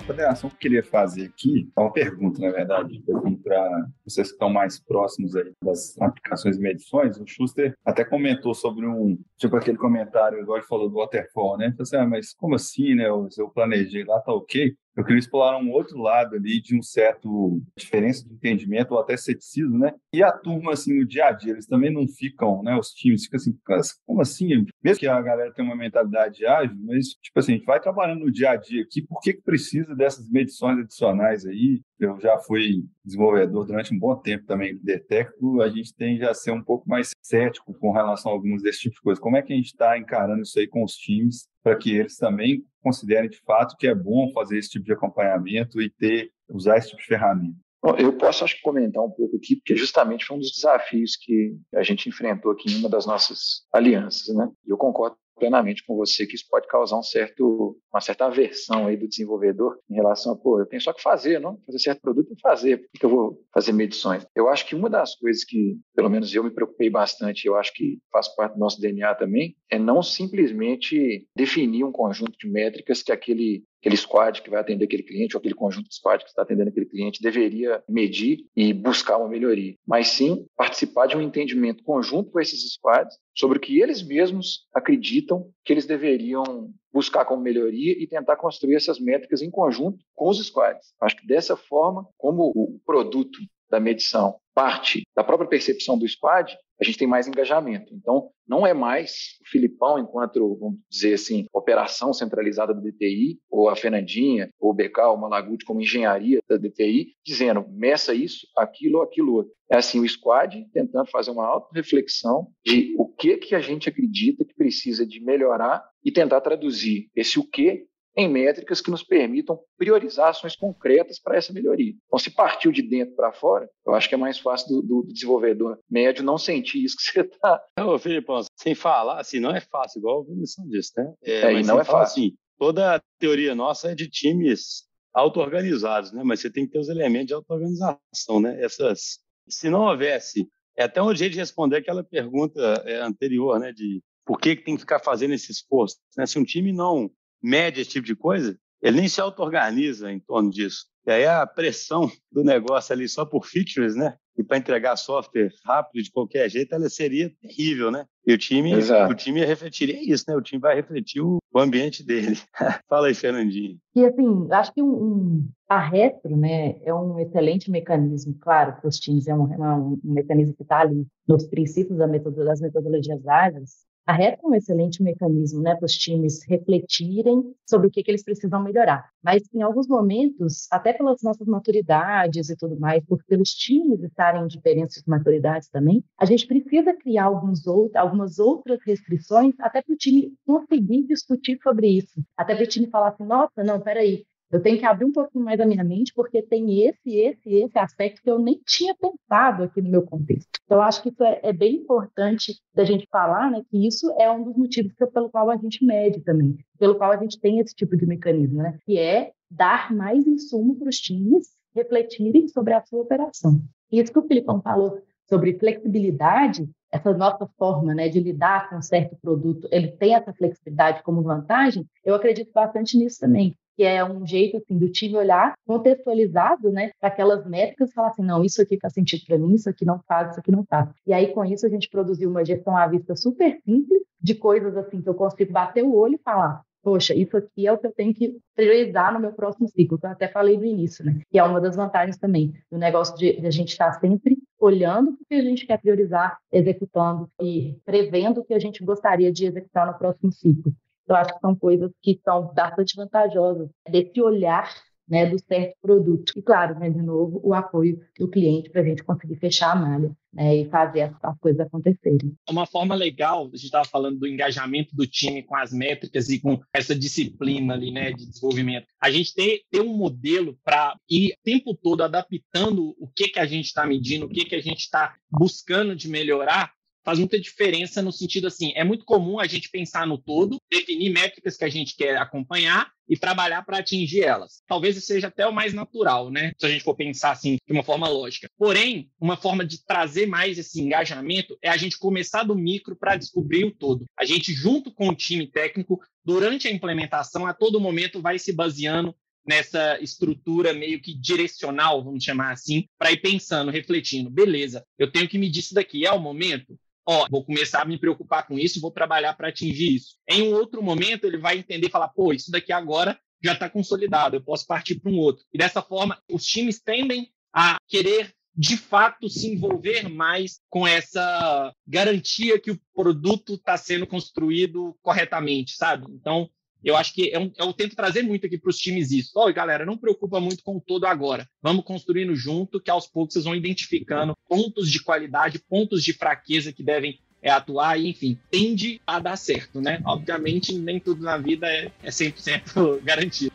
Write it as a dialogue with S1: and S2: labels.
S1: federação que eu queria fazer aqui, é uma pergunta, na verdade, para vocês que estão mais próximos aí das aplicações e medições. O Schuster até comentou sobre um, tipo aquele comentário, igual ele falou do waterfall, né? Ele assim, ah, mas como assim, né? Eu, eu planejei lá, tá ok. Eu queria explorar um outro lado ali de um certo diferença de entendimento ou até ceticismo, né? E a turma, assim, no dia a dia, eles também não ficam, né? Os times ficam assim, como assim? Mesmo que a galera tenha uma mentalidade ágil, mas, tipo assim, a gente vai trabalhando no dia a dia aqui, por que, que precisa dessas medições adicionais aí? Eu já fui desenvolvedor durante um bom tempo também de Detecto, a gente tende a ser um pouco mais cético com relação a alguns desse tipo de coisa. Como é que a gente está encarando isso aí com os times para que eles também considerem de fato que é bom fazer esse tipo de acompanhamento e ter usar esse tipo de ferramenta?
S2: Eu posso acho comentar um pouco aqui, porque justamente foi um dos desafios que a gente enfrentou aqui em uma das nossas alianças, né? Eu concordo plenamente com você que isso pode causar um certo, uma certa aversão aí do desenvolvedor em relação a, pô, eu tenho só que fazer, não? Fazer certo produto e fazer, por que eu vou fazer medições? Eu acho que uma das coisas que, pelo menos eu me preocupei bastante, eu acho que faz parte do nosso DNA também, é não simplesmente definir um conjunto de métricas que aquele aquele squad que vai atender aquele cliente, ou aquele conjunto de squad que está atendendo aquele cliente, deveria medir e buscar uma melhoria, mas sim participar de um entendimento conjunto com esses squads sobre o que eles mesmos acreditam que eles deveriam buscar como melhoria e tentar construir essas métricas em conjunto com os squads. Acho que dessa forma, como o produto da medição parte da própria percepção do squad, a gente tem mais engajamento. Então, não é mais o Filipão, enquanto, vamos dizer assim, operação centralizada do DTI, ou a Fernandinha, ou o ou o Malaguti, como engenharia da DTI, dizendo, meça isso, aquilo aquilo outro. É assim, o squad tentando fazer uma auto-reflexão de o que, que a gente acredita que precisa de melhorar e tentar traduzir esse o que em métricas que nos permitam priorizar ações concretas para essa melhoria. Então, se partiu de dentro para fora, eu acho que é mais fácil do, do, desenvolvedor médio não sentir isso que você está.
S3: Ô, Filipão, sem falar, assim, não é fácil, igual a definição disso, né? É, é não é fácil. Assim, toda a teoria nossa é de times auto-organizados, né? Mas você tem que ter os elementos de auto-organização, né? Essas, se não houvesse, é até um jeito de responder aquela pergunta é, anterior, né? De por que, que tem que ficar fazendo esse esforço? Né? Se um time não mede esse tipo de coisa, ele nem se auto-organiza em torno disso. E aí a pressão do negócio ali só por features, né? E para entregar software rápido de qualquer jeito, ela seria terrível, né? E o time, o time refletiria isso, né? O time vai refletir o, o ambiente dele. Fala aí, Fernandinho.
S4: E assim, acho que um, um, a retro, né, é um excelente mecanismo, claro, para os times, é um, é um, um mecanismo que está ali nos princípios da metodologia, das metodologias ágeis, a reta é um excelente mecanismo né, para os times refletirem sobre o que, que eles precisam melhorar. Mas, em alguns momentos, até pelas nossas maturidades e tudo mais, por pelos times estarem em diferentes maturidades também, a gente precisa criar alguns outros, algumas outras restrições até para o time conseguir discutir sobre isso. Até para o time falar assim, nossa, não, peraí, eu tenho que abrir um pouquinho mais a minha mente, porque tem esse, esse, esse aspecto que eu nem tinha pensado aqui no meu contexto. Então, acho que isso é, é bem importante da gente falar, né, que isso é um dos motivos pelo qual a gente mede também, pelo qual a gente tem esse tipo de mecanismo, né, que é dar mais insumo para os times refletirem sobre a sua operação. Isso que o Filipão falou sobre flexibilidade, essa nossa forma né, de lidar com um certo produto, ele tem essa flexibilidade como vantagem, eu acredito bastante nisso também que é um jeito assim do time olhar contextualizado, né, para aquelas métricas e falar assim, não, isso aqui faz sentido para mim, isso aqui não faz, isso aqui não faz. E aí com isso a gente produziu uma gestão à vista super simples de coisas assim que eu consigo bater o olho e falar, poxa, isso aqui é o que eu tenho que priorizar no meu próximo ciclo, que eu até falei no início, né? E é uma das vantagens também do negócio de, de a gente estar sempre olhando o que a gente quer priorizar, executando e prevendo o que a gente gostaria de executar no próximo ciclo. Eu acho que são coisas que são bastante vantajosas desse olhar né, do certo produto. E, claro, né, de novo, o apoio do cliente para a gente conseguir fechar a malha né, e fazer as, as, coisas acontecerem.
S5: Uma forma legal, a gente estava falando do engajamento do time com as métricas e com essa disciplina ali, né, de desenvolvimento. A gente ter, ter um modelo para ir o tempo todo adaptando o que, que a gente está medindo, o que, que a gente está buscando de melhorar faz muita diferença no sentido assim, é muito comum a gente pensar no todo, definir métricas que a gente quer acompanhar e trabalhar para atingir elas. Talvez isso seja até o mais natural, né? Se a gente for pensar assim de uma forma lógica. Porém, uma forma de trazer mais esse engajamento é a gente começar do micro para descobrir o todo. A gente junto com o time técnico, durante a implementação, a todo momento vai se baseando nessa estrutura meio que direcional, vamos chamar assim, para ir pensando, refletindo, beleza, eu tenho que medir isso daqui, é o momento? Ó, vou começar a me preocupar com isso, vou trabalhar para atingir isso. Em um outro momento, ele vai entender e falar, pô, isso daqui agora já está consolidado, eu posso partir para um outro. E dessa forma, os times tendem a querer de fato se envolver mais com essa garantia que o produto está sendo construído corretamente, sabe? Então, eu acho que um, eu tento trazer muito aqui para os times isso. Olha, galera, não preocupa muito com o todo agora. Vamos construindo junto, que aos poucos vocês vão identificando pontos de qualidade, pontos de fraqueza que devem é, atuar e, enfim, tende a dar certo, né? Obviamente, nem tudo na vida é, é 100% garantido.